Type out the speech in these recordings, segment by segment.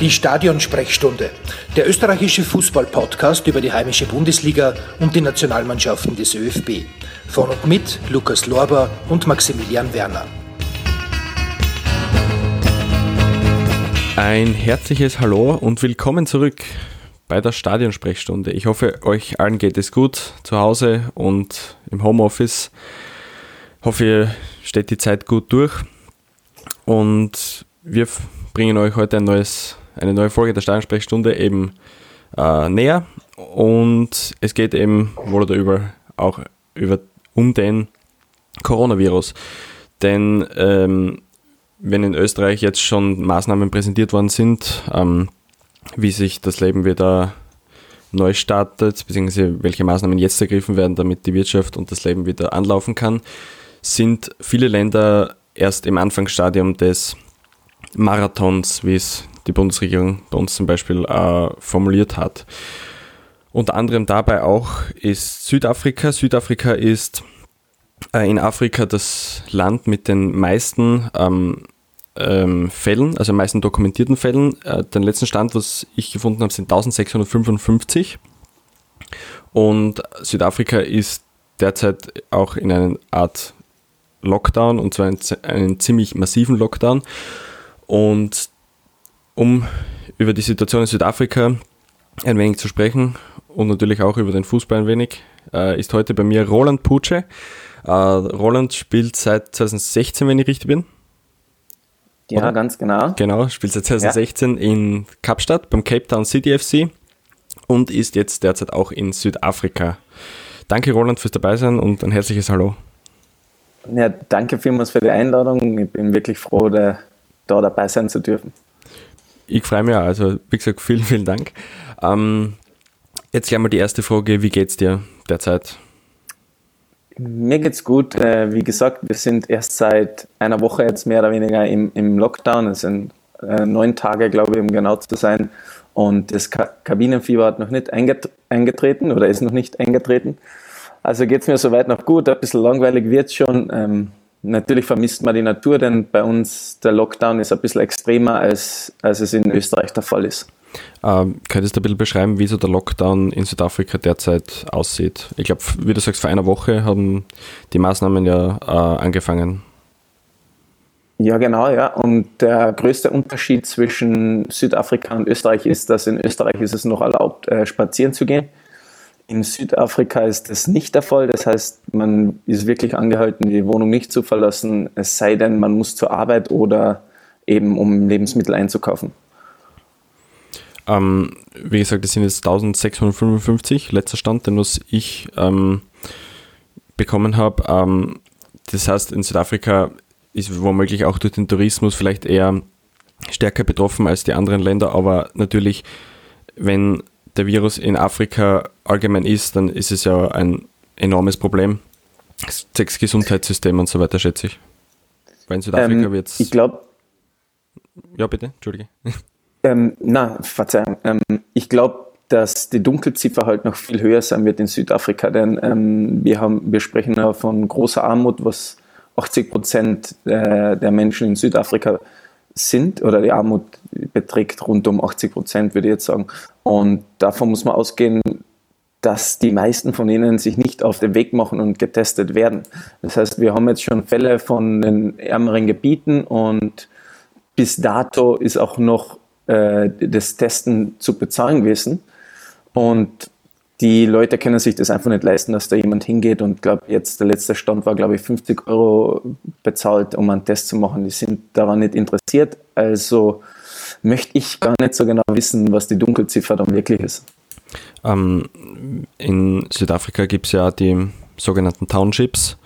Die Stadionsprechstunde, der österreichische Fußball-Podcast über die heimische Bundesliga und die Nationalmannschaften des ÖFB. Von und mit Lukas Lorber und Maximilian Werner. Ein herzliches Hallo und willkommen zurück bei der Stadionsprechstunde. Ich hoffe, euch allen geht es gut zu Hause und im Homeoffice. Hoffe, ihr steht die Zeit gut durch. Und wir bringen euch heute ein neues eine neue Folge der Stadionsprechstunde eben äh, näher. Und es geht eben wohl oder über auch über, um den Coronavirus. Denn ähm, wenn in Österreich jetzt schon Maßnahmen präsentiert worden sind, ähm, wie sich das Leben wieder neu startet, beziehungsweise welche Maßnahmen jetzt ergriffen werden, damit die Wirtschaft und das Leben wieder anlaufen kann, sind viele Länder erst im Anfangsstadium des Marathons, wie es die Bundesregierung bei uns zum Beispiel äh, formuliert hat. Unter anderem dabei auch ist Südafrika. Südafrika ist äh, in Afrika das Land mit den meisten ähm, ähm, Fällen, also meisten dokumentierten Fällen. Äh, den letzten Stand, was ich gefunden habe, sind 1655. Und Südafrika ist derzeit auch in einer Art Lockdown und zwar einen, ziemlich massiven Lockdown. Und um über die Situation in Südafrika ein wenig zu sprechen und natürlich auch über den Fußball ein wenig, äh, ist heute bei mir Roland Putsche. Äh, Roland spielt seit 2016, wenn ich richtig bin. Ja, Oder? ganz genau. Genau, spielt seit 2016 ja. in Kapstadt beim Cape Town City FC und ist jetzt derzeit auch in Südafrika. Danke Roland fürs Dabeisein und ein herzliches Hallo. Ja, danke vielmals für die Einladung. Ich bin wirklich froh, da, da dabei sein zu dürfen. Ich freue mich auch. Also, wie gesagt, vielen, vielen Dank. Ähm, jetzt gleich mal die erste Frage. Wie geht's dir derzeit? Mir geht's gut. Äh, wie gesagt, wir sind erst seit einer Woche jetzt mehr oder weniger im, im Lockdown. Es sind äh, neun Tage, glaube ich, um genau zu sein. Und das Ka Kabinenfieber hat noch nicht eingetreten oder ist noch nicht eingetreten. Also geht's mir soweit noch gut. Ein bisschen langweilig wird's schon. Ähm, Natürlich vermisst man die Natur, denn bei uns der Lockdown ist ein bisschen extremer, als, als es in Österreich der Fall ist. Ähm, könntest du ein bisschen beschreiben, wie so der Lockdown in Südafrika derzeit aussieht? Ich glaube, wie du sagst, vor einer Woche haben die Maßnahmen ja äh, angefangen. Ja, genau, ja. Und der größte Unterschied zwischen Südafrika und Österreich ist, dass in Österreich ist es noch erlaubt, äh, spazieren zu gehen. In Südafrika ist das nicht der Fall. Das heißt, man ist wirklich angehalten, die Wohnung nicht zu verlassen, es sei denn, man muss zur Arbeit oder eben um Lebensmittel einzukaufen. Ähm, wie gesagt, das sind jetzt 1655, letzter Stand, den was ich ähm, bekommen habe. Ähm, das heißt, in Südafrika ist womöglich auch durch den Tourismus vielleicht eher stärker betroffen als die anderen Länder, aber natürlich, wenn der Virus in Afrika allgemein ist, dann ist es ja ein enormes Problem. Das Gesundheitssystem und so weiter, schätze ich. Weil in Südafrika ähm, wird es. Ich glaube. Ja, bitte, Entschuldige. Ähm, na, Verzeihung. Ähm, ich glaube, dass die Dunkelziffer halt noch viel höher sein wird in Südafrika, denn ähm, wir, haben, wir sprechen ja von großer Armut, was 80 Prozent äh, der Menschen in Südafrika sind oder die Armut beträgt rund um 80 Prozent, würde ich jetzt sagen. Und davon muss man ausgehen, dass die meisten von ihnen sich nicht auf den Weg machen und getestet werden. Das heißt, wir haben jetzt schon Fälle von den ärmeren Gebieten und bis dato ist auch noch äh, das Testen zu bezahlen gewesen. Und die Leute können sich das einfach nicht leisten, dass da jemand hingeht und glaube jetzt der letzte Stand war, glaube ich, 50 Euro bezahlt, um einen Test zu machen. Die sind daran nicht interessiert. Also möchte ich gar nicht so genau wissen, was die Dunkelziffer dann wirklich ist. Ähm, in Südafrika gibt es ja die sogenannten Townships,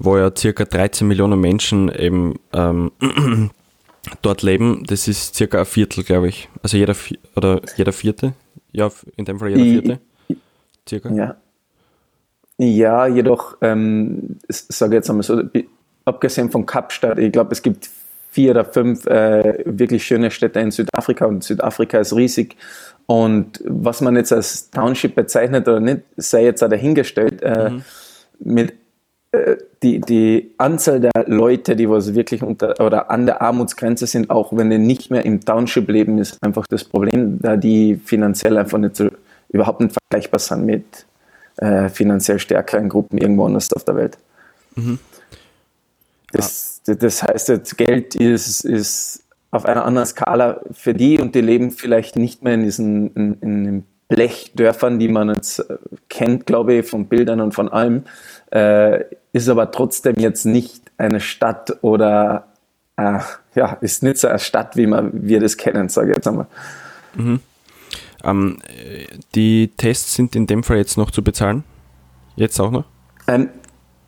wo ja circa 13 Millionen Menschen eben ähm, dort leben. Das ist circa ein Viertel, glaube ich. Also jeder oder jeder vierte. Ja, in dem Fall jeder vierte. Circa. Ja. Ja, jedoch, ähm, sage jetzt einmal so, abgesehen von Kapstadt, ich glaube, es gibt vier oder fünf äh, wirklich schöne Städte in Südafrika und Südafrika ist riesig. Und was man jetzt als Township bezeichnet oder nicht, sei jetzt auch dahingestellt. Äh, mhm. Mit äh, die, die Anzahl der Leute, die was wirklich unter oder an der Armutsgrenze sind, auch wenn die nicht mehr im Township leben, ist einfach das Problem, da die finanziell einfach nicht so, überhaupt nicht vergleichbar sind mit äh, finanziell stärkeren Gruppen irgendwo anders auf der Welt. Mhm. Das, das heißt, das Geld ist, ist auf einer anderen Skala für die und die leben vielleicht nicht mehr in diesen in, in den Blechdörfern, die man jetzt äh, kennt, glaube ich, von Bildern und von allem, äh, ist aber trotzdem jetzt nicht eine Stadt oder äh, ja, ist nicht so eine Stadt, wie man, wir das kennen, sage ich jetzt einmal. Mhm. Ähm, die Tests sind in dem Fall jetzt noch zu bezahlen? Jetzt auch noch? Ähm,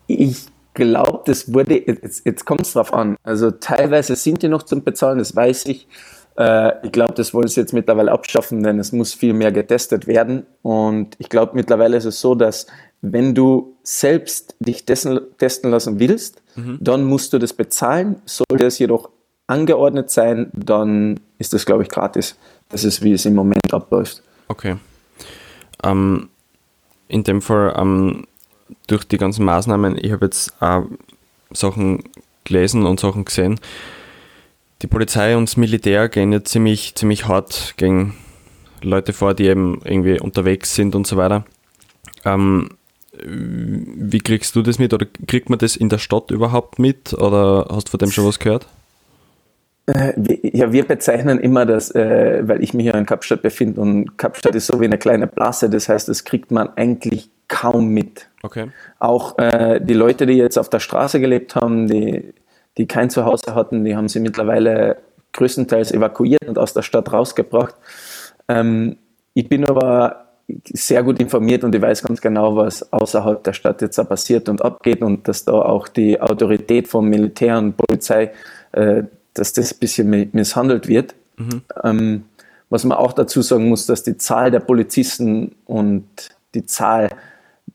ich glaube, das wurde, jetzt, jetzt kommt es drauf an. Also teilweise sind die noch zum Bezahlen, das weiß ich. Äh, ich glaube, das wollen sie jetzt mittlerweile abschaffen, denn es muss viel mehr getestet werden. Und ich glaube, mittlerweile ist es so, dass wenn du selbst dich testen, testen lassen willst, mhm. dann musst du das bezahlen. Sollte es jedoch angeordnet sein, dann ist das, glaube ich, gratis. Das ist, wie es im Moment abläuft. Okay. Ähm, in dem Fall, ähm, durch die ganzen Maßnahmen, ich habe jetzt auch Sachen gelesen und Sachen gesehen, die Polizei und das Militär gehen jetzt ziemlich, ziemlich hart gegen Leute vor, die eben irgendwie unterwegs sind und so weiter. Ähm, wie kriegst du das mit oder kriegt man das in der Stadt überhaupt mit oder hast du von dem schon was gehört? Äh, ja, wir bezeichnen immer das, äh, weil ich mich ja in Kapstadt befinde und Kapstadt ist so wie eine kleine Blase, das heißt, das kriegt man eigentlich kaum mit. Okay. Auch äh, die Leute, die jetzt auf der Straße gelebt haben, die, die kein Zuhause hatten, die haben sie mittlerweile größtenteils evakuiert und aus der Stadt rausgebracht. Ähm, ich bin aber sehr gut informiert und ich weiß ganz genau, was außerhalb der Stadt jetzt da passiert und abgeht und dass da auch die Autorität von Militär und Polizei, äh, dass das ein bisschen misshandelt wird. Mhm. Ähm, was man auch dazu sagen muss, dass die Zahl der Polizisten und die Zahl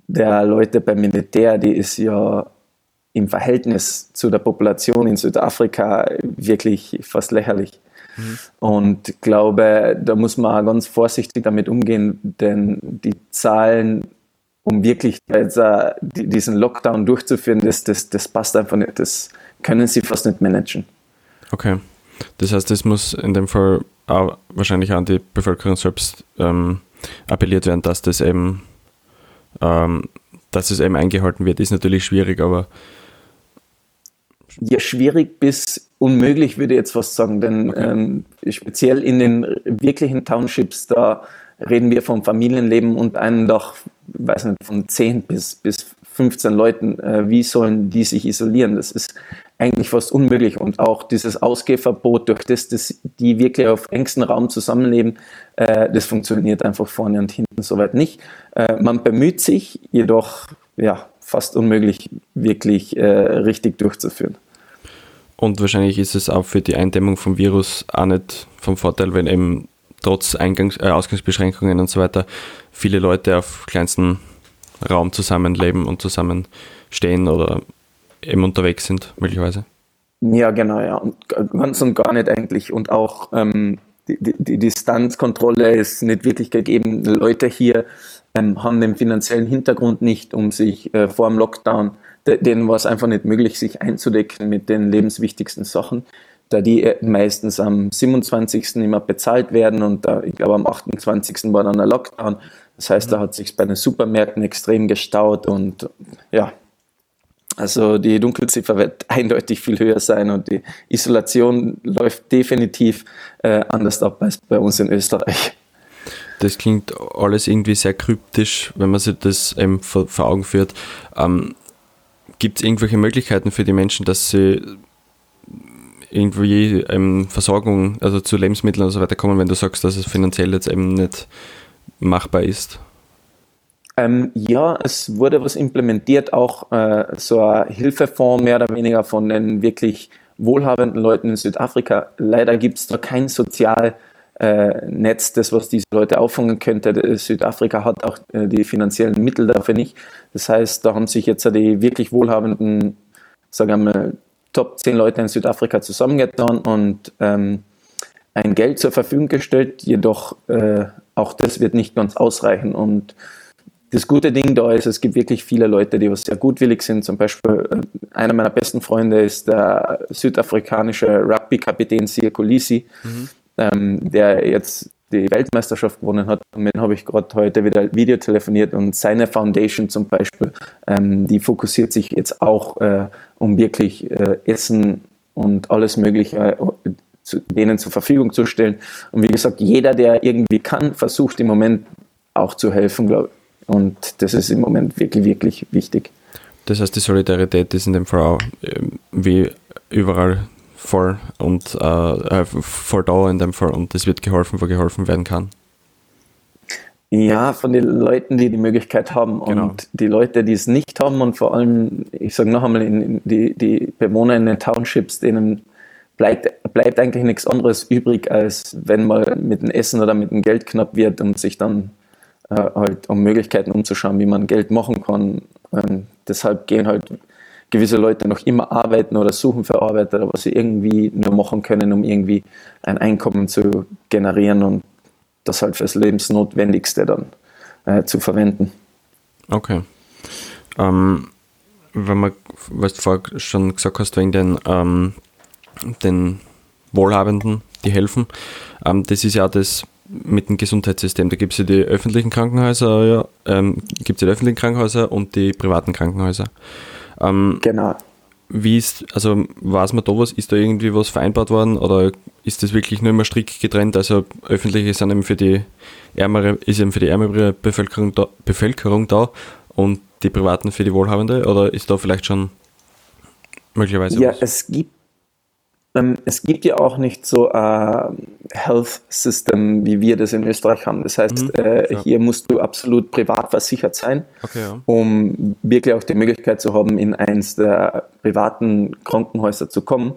der Leute beim Militär, die ist ja im Verhältnis zu der Population in Südafrika wirklich fast lächerlich. Mhm. Und ich glaube, da muss man ganz vorsichtig damit umgehen, denn die Zahlen, um wirklich jetzt, uh, diesen Lockdown durchzuführen, das, das, das passt einfach nicht. Das können sie fast nicht managen. Okay. Das heißt, es muss in dem Fall auch wahrscheinlich an die Bevölkerung selbst ähm, appelliert werden, dass das eben ähm, dass es eben eingehalten wird, ist natürlich schwierig, aber. Ja, schwierig bis unmöglich, würde ich jetzt fast sagen, denn okay. ähm, speziell in den wirklichen Townships, da reden wir vom Familienleben und einem doch, weiß nicht, von 10 bis, bis 15 Leuten. Äh, wie sollen die sich isolieren? Das ist eigentlich fast unmöglich. Und auch dieses Ausgehverbot, durch das, dass die wirklich auf engstem Raum zusammenleben, äh, das funktioniert einfach vorne und hinten soweit nicht. Äh, man bemüht sich, jedoch ja, fast unmöglich, wirklich äh, richtig durchzuführen. Und wahrscheinlich ist es auch für die Eindämmung vom Virus auch nicht vom Vorteil, wenn eben trotz Eingangs-, äh, Ausgangsbeschränkungen und so weiter viele Leute auf kleinstem Raum zusammenleben und zusammenstehen oder eben unterwegs sind, möglicherweise. Ja, genau, ja. Und ganz und gar nicht eigentlich. Und auch ähm, die, die, die, Distanzkontrolle ist nicht wirklich gegeben. Leute hier ähm, haben den finanziellen Hintergrund nicht, um sich äh, vor dem Lockdown, denen war es einfach nicht möglich, sich einzudecken mit den lebenswichtigsten Sachen, da die äh, meistens am 27. immer bezahlt werden und da, ich glaube am 28. war dann der Lockdown. Das heißt, da hat sich bei den Supermärkten extrem gestaut und ja, also die Dunkelziffer wird eindeutig viel höher sein und die Isolation läuft definitiv äh, anders ab als bei uns in Österreich. Das klingt alles irgendwie sehr kryptisch, wenn man sich das eben vor, vor Augen führt. Ähm, Gibt es irgendwelche Möglichkeiten für die Menschen, dass sie irgendwie ähm, Versorgung, also zu Lebensmitteln und so weiter kommen, wenn du sagst, dass es finanziell jetzt eben nicht machbar ist? Ähm, ja, es wurde was implementiert, auch äh, so ein Hilfefonds mehr oder weniger von den wirklich wohlhabenden Leuten in Südafrika. Leider gibt es da kein Sozialnetz, äh, das was diese Leute auffangen könnte. Südafrika hat auch äh, die finanziellen Mittel dafür nicht. Das heißt, da haben sich jetzt die wirklich wohlhabenden, sagen wir mal, Top 10 Leute in Südafrika zusammengetan und ähm, ein Geld zur Verfügung gestellt. Jedoch äh, auch das wird nicht ganz ausreichen und das gute Ding da ist, es gibt wirklich viele Leute, die was sehr gutwillig sind. Zum Beispiel äh, einer meiner besten Freunde ist der südafrikanische Rugby-Kapitän Sia Kolisi, mhm. ähm, der jetzt die Weltmeisterschaft gewonnen hat. Und mit dem habe ich gerade heute wieder Video telefoniert und seine Foundation zum Beispiel, ähm, die fokussiert sich jetzt auch äh, um wirklich äh, Essen und alles Mögliche äh, zu, denen zur Verfügung zu stellen. Und wie gesagt, jeder, der irgendwie kann, versucht im Moment auch zu helfen, glaube Und das ist im Moment wirklich, wirklich wichtig. Das heißt, die Solidarität ist in dem Fall auch äh, wie überall voll und äh, äh, voll da in dem Fall und es wird geholfen, wo geholfen werden kann. Ja, von den Leuten, die die Möglichkeit haben genau. und die Leute, die es nicht haben und vor allem, ich sage noch einmal, die, die Bewohner in den Townships, denen bleibt, bleibt eigentlich nichts anderes übrig, als wenn mal mit dem Essen oder mit dem Geld knapp wird und sich dann äh, halt um Möglichkeiten umzuschauen, wie man Geld machen kann. Ähm, deshalb gehen halt gewisse Leute noch immer arbeiten oder suchen für Arbeiter, was sie irgendwie nur machen können, um irgendwie ein Einkommen zu generieren und das halt fürs Lebensnotwendigste dann äh, zu verwenden. Okay. Ähm, wenn man, was du vorher schon gesagt hast, wegen den, ähm, den Wohlhabenden, die helfen, ähm, das ist ja das mit dem Gesundheitssystem. Da gibt es ja die öffentlichen Krankenhäuser, ja, ähm, gibt es die öffentlichen Krankenhäuser und die privaten Krankenhäuser. Ähm, genau. Wie ist, also weiß man da was, ist da irgendwie was vereinbart worden oder ist das wirklich nur immer strikt getrennt? Also öffentliche sind eben für die ärmere, ist eben für die ärmere Bevölkerung da, Bevölkerung da und die privaten für die Wohlhabende oder ist da vielleicht schon möglicherweise Ja, was? es gibt es gibt ja auch nicht so ein Health System, wie wir das in Österreich haben. Das heißt, mhm, äh, ja. hier musst du absolut privat versichert sein, okay, ja. um wirklich auch die Möglichkeit zu haben, in eins der privaten Krankenhäuser zu kommen.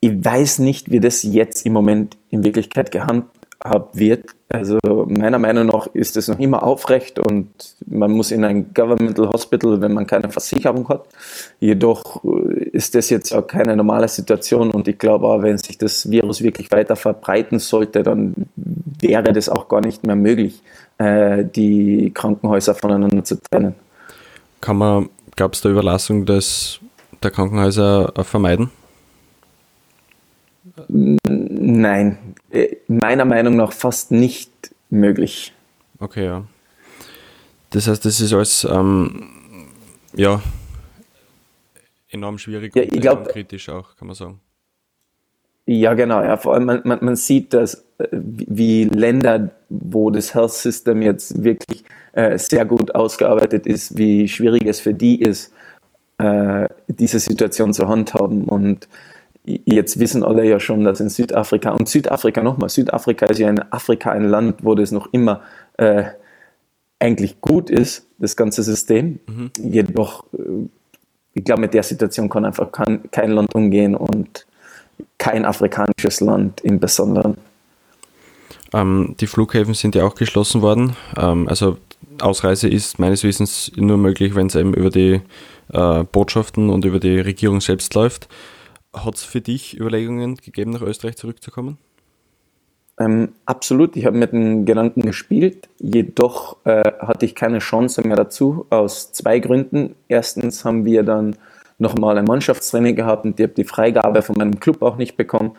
Ich weiß nicht, wie das jetzt im Moment in Wirklichkeit gehandhabt wird. Also meiner Meinung nach ist es noch immer aufrecht und man muss in ein Governmental Hospital, wenn man keine Versicherung hat. Jedoch äh, ist das jetzt auch keine normale Situation und ich glaube auch, wenn sich das Virus wirklich weiter verbreiten sollte, dann wäre das auch gar nicht mehr möglich, äh, die Krankenhäuser voneinander zu trennen. Kann man, gab es da Überlassung des, der Krankenhäuser vermeiden? Nein, meiner Meinung nach fast nicht möglich. Okay, ja. Das heißt, das ist alles ähm, ja, enorm schwierig ja, und glaub, kritisch auch, kann man sagen. Ja, genau. Ja, vor allem man, man, man sieht, dass äh, wie Länder, wo das Health System jetzt wirklich äh, sehr gut ausgearbeitet ist, wie schwierig es für die ist, äh, diese Situation zu handhaben. Und jetzt wissen alle ja schon, dass in Südafrika, und Südafrika nochmal, Südafrika ist ja in Afrika ein Land, wo das noch immer äh, eigentlich gut ist, das ganze System. Mhm. Jedoch, äh, ich glaube, mit der Situation kann einfach kein, kein Land umgehen und kein afrikanisches Land im Besonderen. Ähm, die Flughäfen sind ja auch geschlossen worden. Ähm, also Ausreise ist meines Wissens nur möglich, wenn es eben über die äh, Botschaften und über die Regierung selbst läuft. Hat es für dich Überlegungen gegeben, nach Österreich zurückzukommen? Ähm, absolut, ich habe mit dem Gedanken gespielt, jedoch äh, hatte ich keine Chance mehr dazu, aus zwei Gründen. Erstens haben wir dann nochmal ein Mannschaftstraining gehabt und ich habe die Freigabe von meinem Club auch nicht bekommen.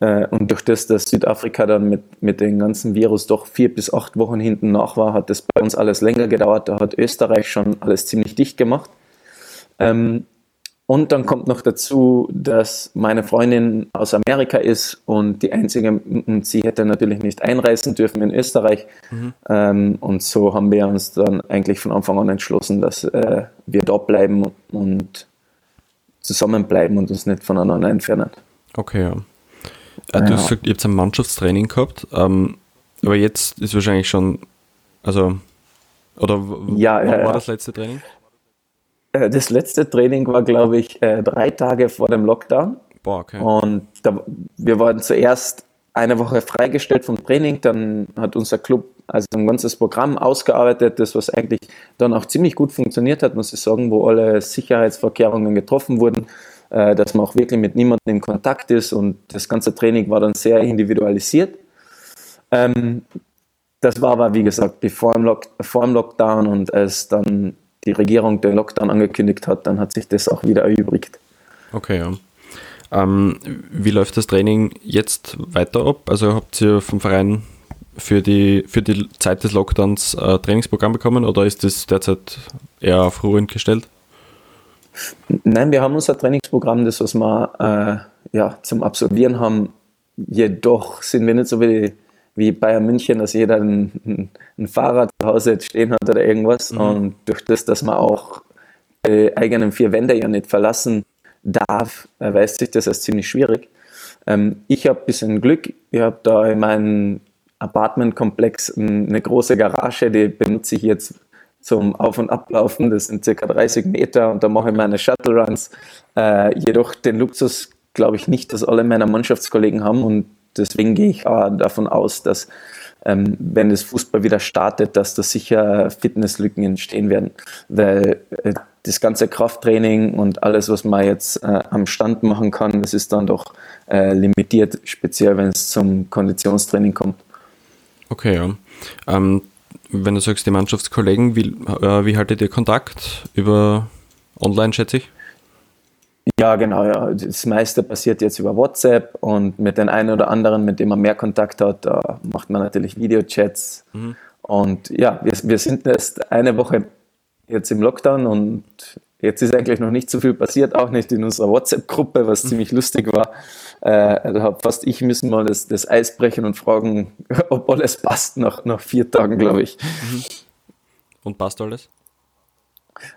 Äh, und durch das, dass Südafrika dann mit, mit dem ganzen Virus doch vier bis acht Wochen hinten nach war, hat das bei uns alles länger gedauert. Da hat Österreich schon alles ziemlich dicht gemacht. Ähm, und dann kommt noch dazu, dass meine Freundin aus Amerika ist und die einzige, und sie hätte natürlich nicht einreisen dürfen in Österreich. Mhm. Ähm, und so haben wir uns dann eigentlich von Anfang an entschlossen, dass äh, wir dort bleiben und zusammenbleiben und uns nicht voneinander entfernen. Okay, ja. Äh, du ja. hast gesagt, ihr habt ein Mannschaftstraining gehabt, ähm, aber jetzt ist wahrscheinlich schon, also, oder ja, wann war das letzte Training? Äh, das letzte Training war, glaube ich, äh, drei Tage vor dem Lockdown. Boah, okay. Und da, wir wurden zuerst eine Woche freigestellt vom Training, dann hat unser Club also ein ganzes Programm ausgearbeitet, das was eigentlich dann auch ziemlich gut funktioniert hat, muss ich sagen, wo alle Sicherheitsvorkehrungen getroffen wurden, äh, dass man auch wirklich mit niemandem in Kontakt ist und das ganze Training war dann sehr individualisiert. Ähm, das war aber, wie gesagt, bevor im, Lock, vor dem Lockdown und als dann die Regierung den Lockdown angekündigt hat, dann hat sich das auch wieder erübrigt. Okay, ja. Ähm, wie läuft das Training jetzt weiter ab? Also habt ihr vom Verein für die, für die Zeit des Lockdowns ein Trainingsprogramm bekommen oder ist das derzeit eher auf Ruhe gestellt? Nein, wir haben unser Trainingsprogramm, das was wir äh, ja, zum Absolvieren haben. Jedoch sind wir nicht so wie, wie Bayern München, dass jeder ein, ein Fahrrad zu Hause stehen hat oder irgendwas. Mhm. Und durch das, dass man auch die eigenen vier Wände ja nicht verlassen darf, erweist sich das als ziemlich schwierig. Ähm, ich habe ein bisschen Glück. Ich habe da in meinem Apartmentkomplex eine große Garage, die benutze ich jetzt zum Auf- und Ablaufen. Das sind circa 30 Meter und da mache ich meine Shuttle-Runs. Äh, jedoch den Luxus glaube ich nicht, dass alle meiner Mannschaftskollegen haben und deswegen gehe ich auch davon aus, dass ähm, wenn das Fußball wieder startet, dass da sicher Fitnesslücken entstehen werden, weil äh, das ganze Krafttraining und alles, was man jetzt äh, am Stand machen kann, das ist dann doch äh, limitiert, speziell wenn es zum Konditionstraining kommt. Okay, ja. Ähm, wenn du sagst, die Mannschaftskollegen, wie, äh, wie haltet ihr Kontakt? Über online, schätze ich? Ja, genau. Ja. Das meiste passiert jetzt über WhatsApp und mit den einen oder anderen, mit dem man mehr Kontakt hat, da macht man natürlich Videochats. Mhm. Und ja, wir, wir sind erst eine Woche jetzt im Lockdown und jetzt ist eigentlich noch nicht so viel passiert, auch nicht in unserer WhatsApp-Gruppe, was mhm. ziemlich lustig war. Äh, da habe fast ich müssen mal das, das Eis brechen und fragen, ob alles passt nach, nach vier Tagen, glaube ich. Mhm. Und passt alles?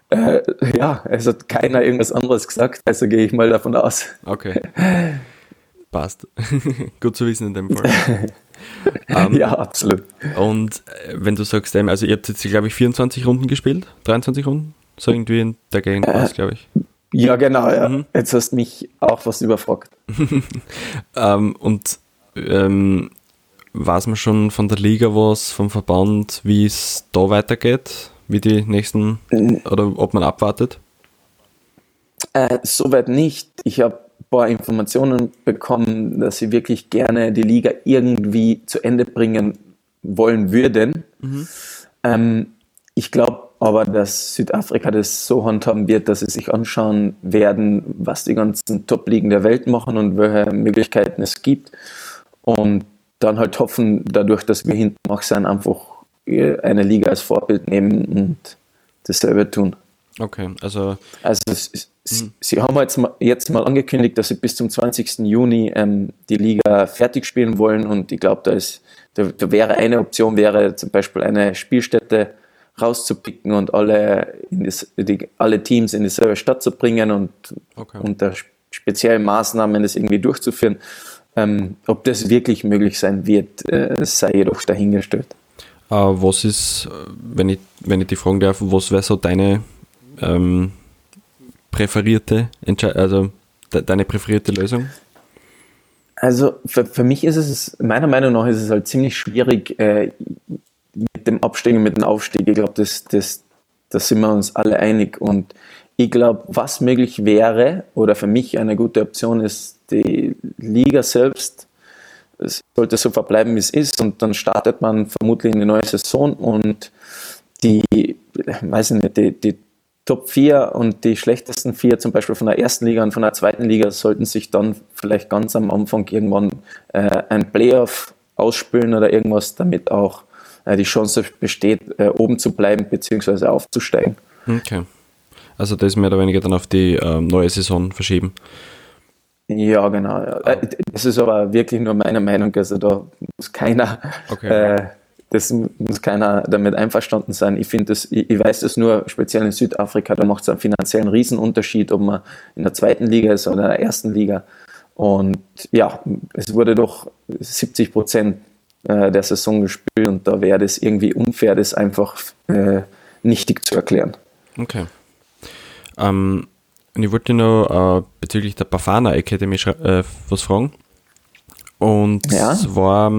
Äh, ja, es hat keiner irgendwas anderes gesagt, also gehe ich mal davon aus. Okay. Passt. Gut zu wissen in dem Fall. um, ja, absolut. Und äh, wenn du sagst, ähm, also ihr habt jetzt, glaube ich, 24 Runden gespielt, 23 Runden, so irgendwie in der Gegend äh, glaube ich. Ja, genau, ja. Mhm. Jetzt hast du mich auch was überfragt. um, ähm, und ähm, weiß man schon von der Liga was, vom Verband, wie es da weitergeht? Wie die nächsten oder ob man abwartet? Äh, Soweit nicht. Ich habe ein paar Informationen bekommen, dass sie wirklich gerne die Liga irgendwie zu Ende bringen wollen würden. Mhm. Ähm, ich glaube aber, dass Südafrika das so handhaben wird, dass sie sich anschauen werden, was die ganzen Top-Ligen der Welt machen und welche Möglichkeiten es gibt. Und dann halt hoffen, dadurch, dass wir hinten auch sein, einfach eine Liga als Vorbild nehmen und dasselbe tun. Okay, also. Also, hm. Sie haben jetzt mal, jetzt mal angekündigt, dass Sie bis zum 20. Juni ähm, die Liga fertig spielen wollen und ich glaube, da, ist, da, da wäre eine Option, wäre zum Beispiel eine Spielstätte rauszupicken und alle, das, die, alle Teams in dieselbe Stadt zu bringen und okay. unter speziellen Maßnahmen das irgendwie durchzuführen. Ähm, ob das wirklich möglich sein wird, äh, sei jedoch dahingestellt. Äh, was ist, wenn ich, wenn ich die fragen darf, was wäre so deine ähm, präferierte Entsche also de deine präferierte Lösung? Also für, für mich ist es, meiner Meinung nach ist es halt ziemlich schwierig äh, mit dem Abstieg und mit dem Aufstieg. Ich glaube, das, das, da sind wir uns alle einig. Und ich glaube, was möglich wäre oder für mich eine gute Option ist, die Liga selbst es sollte so verbleiben, wie es ist und dann startet man vermutlich in die neue Saison und die, weiß ich nicht, die, die Top 4 und die schlechtesten vier, zum Beispiel von der ersten Liga und von der zweiten Liga, sollten sich dann vielleicht ganz am Anfang irgendwann äh, ein Playoff ausspülen oder irgendwas, damit auch äh, die Chance besteht, äh, oben zu bleiben bzw. aufzusteigen. Okay. Also das mehr oder weniger dann auf die ähm, neue Saison verschieben. Ja, genau. Ah. Äh, das ist aber wirklich nur meine Meinung. Also da muss keiner, okay. äh, das muss keiner damit einverstanden sein. Ich finde das, ich, ich weiß das nur speziell in Südafrika, da macht es einen finanziellen Riesenunterschied, ob man in der zweiten Liga ist oder in der ersten Liga. Und ja, es wurde doch 70 Prozent äh, der Saison gespielt und da wäre das irgendwie unfair, das einfach äh, nichtig zu erklären. Okay. Ähm, und ich wollte noch äh, bezüglich der Bafana Academy äh, was fragen. Und ja. zwar,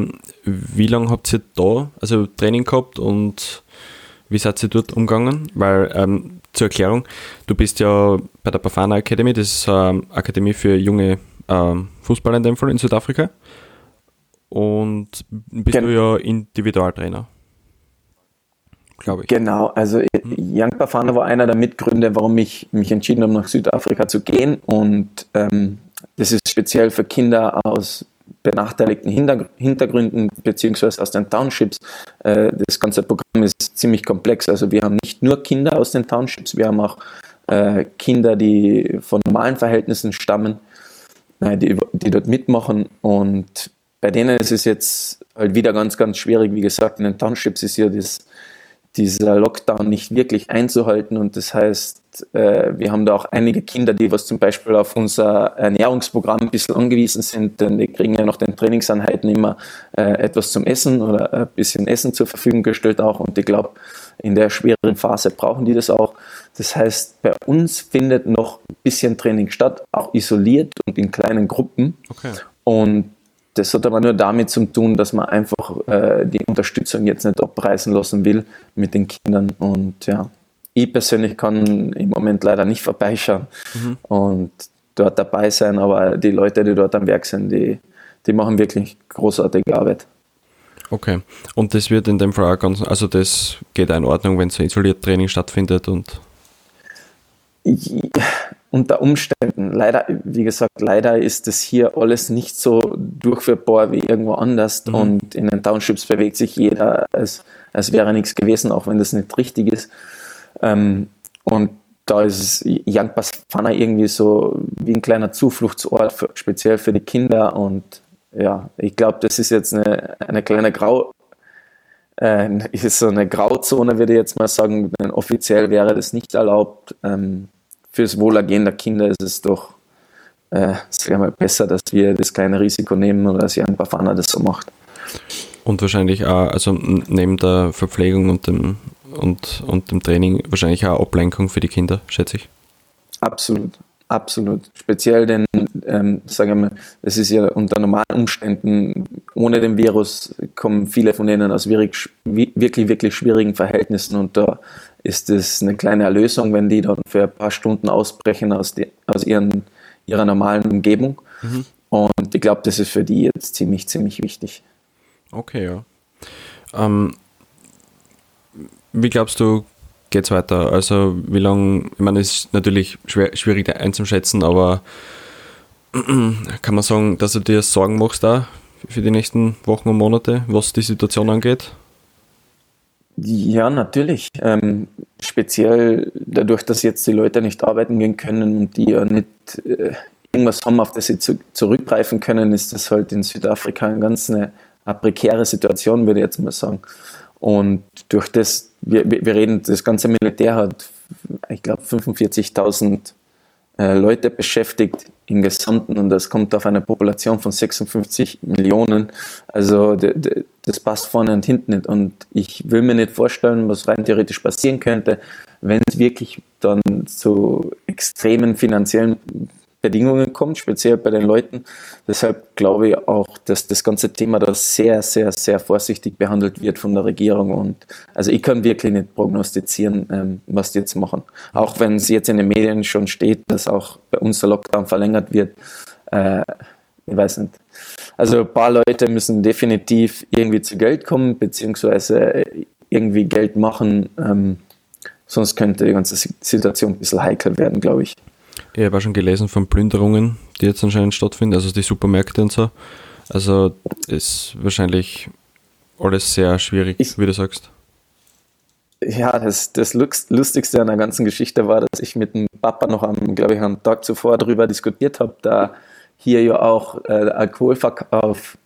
wie lange habt ihr da, also Training gehabt und wie seid ihr dort umgegangen? Weil, ähm, zur Erklärung, du bist ja bei der Bafana Academy, das ist eine Akademie für junge ähm, Fußballer in dem Fall in Südafrika. Und bist Gen du ja Individualtrainer. Glaube ich. Genau, also mhm. Young Bafana war einer der Mitgründe, warum ich mich entschieden habe, nach Südafrika zu gehen. Und ähm, das ist speziell für Kinder aus benachteiligten Hintergründen beziehungsweise aus den Townships. Äh, das ganze Programm ist ziemlich komplex. Also wir haben nicht nur Kinder aus den Townships, wir haben auch äh, Kinder, die von normalen Verhältnissen stammen, äh, die, die dort mitmachen. Und bei denen ist es jetzt halt wieder ganz, ganz schwierig. Wie gesagt, in den Townships ist ja das dieser Lockdown nicht wirklich einzuhalten. Und das heißt, äh, wir haben da auch einige Kinder, die was zum Beispiel auf unser Ernährungsprogramm ein bisschen angewiesen sind, denn die kriegen ja nach den Trainingseinheiten immer äh, etwas zum Essen oder ein bisschen Essen zur Verfügung gestellt auch. Und ich glaube, in der schweren Phase brauchen die das auch. Das heißt, bei uns findet noch ein bisschen Training statt, auch isoliert und in kleinen Gruppen. Okay. Und das hat aber nur damit zu tun, dass man einfach äh, die Unterstützung jetzt nicht abreißen lassen will mit den Kindern. Und ja, ich persönlich kann im Moment leider nicht vorbeischauen mhm. und dort dabei sein, aber die Leute, die dort am Werk sind, die, die machen wirklich großartige Arbeit. Okay. Und das wird in dem Fall auch ganz, also das geht in Ordnung, wenn so isoliert Training stattfindet und. Ja, unter Umständen. Leider, wie gesagt, leider ist das hier alles nicht so durchführbar wie irgendwo anders. Mhm. Und in den Townships bewegt sich jeder, als, als wäre nichts gewesen, auch wenn das nicht richtig ist. Ähm, und da ist Young Fana irgendwie so wie ein kleiner Zufluchtsort, für, speziell für die Kinder. Und ja, ich glaube, das ist jetzt eine, eine kleine Grau, äh, ist so eine Grauzone, würde ich jetzt mal sagen. Denn offiziell wäre das nicht erlaubt. Ähm, fürs Wohlergehen der Kinder ist es doch äh, sagen wir, besser, dass wir das kleine Risiko nehmen oder dass Jan Bafana das so macht. Und wahrscheinlich auch, also neben der Verpflegung und dem, und, und dem Training, wahrscheinlich auch Ablenkung für die Kinder, schätze ich. Absolut, absolut. Speziell denn, ähm, sagen wir mal, es ist ja unter normalen Umständen, ohne den Virus kommen viele von denen aus wirklich, wirklich, wirklich schwierigen Verhältnissen und da ist es eine kleine Erlösung, wenn die dann für ein paar Stunden ausbrechen aus, die, aus ihren, ihrer normalen Umgebung. Mhm. Und ich glaube, das ist für die jetzt ziemlich, ziemlich wichtig. Okay, ja. Ähm, wie glaubst du, geht es weiter? Also, wie lange, ich meine, es ist natürlich schwer, schwierig einzuschätzen, aber kann man sagen, dass du dir Sorgen machst da für die nächsten Wochen und Monate, was die Situation angeht? Ja, natürlich. Ähm, speziell dadurch, dass jetzt die Leute nicht arbeiten gehen können und die ja nicht äh, irgendwas haben, auf das sie zu, zurückgreifen können, ist das halt in Südafrika eine ganz eine, eine prekäre Situation, würde ich jetzt mal sagen. Und durch das, wir, wir reden, das ganze Militär hat, ich glaube, 45.000 äh, Leute beschäftigt im Gesamten und das kommt auf eine Population von 56 Millionen. Also das passt vorne und hinten nicht. Und ich will mir nicht vorstellen, was rein theoretisch passieren könnte, wenn es wirklich dann zu extremen finanziellen Bedingungen kommt, speziell bei den Leuten. Deshalb glaube ich auch, dass das ganze Thema da sehr, sehr, sehr vorsichtig behandelt wird von der Regierung. Und also ich kann wirklich nicht prognostizieren, ähm, was die jetzt machen. Auch wenn es jetzt in den Medien schon steht, dass auch bei uns der Lockdown verlängert wird. Äh, ich weiß nicht. Also ein paar Leute müssen definitiv irgendwie zu Geld kommen, beziehungsweise irgendwie Geld machen. Ähm, sonst könnte die ganze Situation ein bisschen heikel werden, glaube ich. Ich habe auch schon gelesen von Plünderungen, die jetzt anscheinend stattfinden, also die Supermärkte und so. Also ist wahrscheinlich alles sehr schwierig, ich, wie du sagst. Ja, das, das Lustigste an der ganzen Geschichte war, dass ich mit dem Papa noch am, glaube ich, am Tag zuvor darüber diskutiert habe, da hier ja auch äh, Alkoholverkauf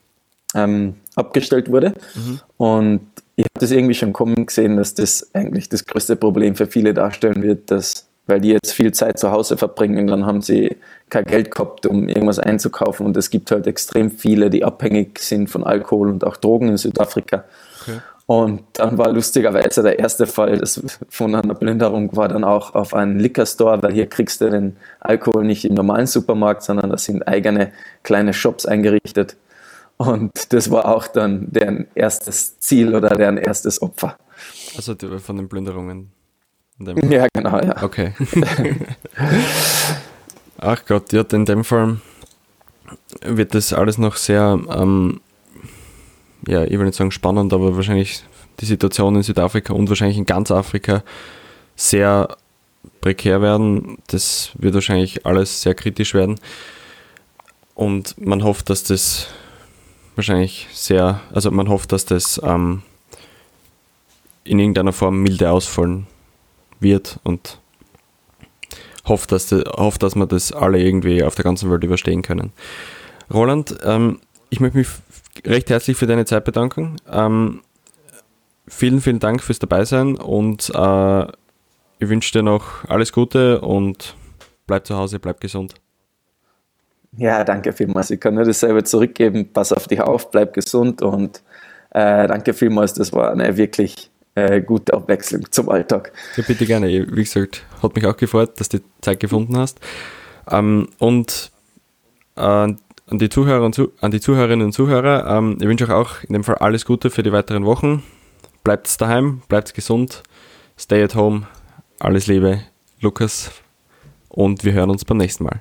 ähm, abgestellt wurde. Mhm. Und ich habe das irgendwie schon kommen gesehen, dass das eigentlich das größte Problem für viele darstellen wird, dass weil die jetzt viel Zeit zu Hause verbringen, dann haben sie kein Geld gehabt, um irgendwas einzukaufen. Und es gibt halt extrem viele, die abhängig sind von Alkohol und auch Drogen in Südafrika. Okay. Und dann war lustigerweise der erste Fall das von einer Plünderung war dann auch auf einen Liquor Store, weil hier kriegst du den Alkohol nicht im normalen Supermarkt, sondern da sind eigene kleine Shops eingerichtet. Und das war auch dann deren erstes Ziel oder deren erstes Opfer. Also von den Plünderungen. Ja, genau, ja. Okay. Ach Gott, ja, in dem Fall wird das alles noch sehr, ähm, ja, ich will nicht sagen spannend, aber wahrscheinlich die Situation in Südafrika und wahrscheinlich in ganz Afrika sehr prekär werden. Das wird wahrscheinlich alles sehr kritisch werden. Und man hofft, dass das wahrscheinlich sehr, also man hofft, dass das ähm, in irgendeiner Form milde ausfallen wird und hofft, dass, das, hofft, dass wir das alle irgendwie auf der ganzen Welt überstehen können. Roland, ähm, ich möchte mich recht herzlich für deine Zeit bedanken. Ähm, vielen, vielen Dank fürs Dabeisein und äh, ich wünsche dir noch alles Gute und bleib zu Hause, bleib gesund. Ja, danke vielmals. Ich kann nur dasselbe zurückgeben. Pass auf dich auf, bleib gesund und äh, danke vielmals. Das war eine wirklich äh, gute Abwechslung zum Alltag. Ja, bitte gerne. Wie gesagt, hat mich auch gefreut, dass du Zeit gefunden hast. Ähm, und äh, an, die Zuhörer und zu, an die Zuhörerinnen und Zuhörer, ähm, ich wünsche euch auch in dem Fall alles Gute für die weiteren Wochen. Bleibt daheim, bleibt gesund, stay at home. Alles Liebe, Lukas. Und wir hören uns beim nächsten Mal.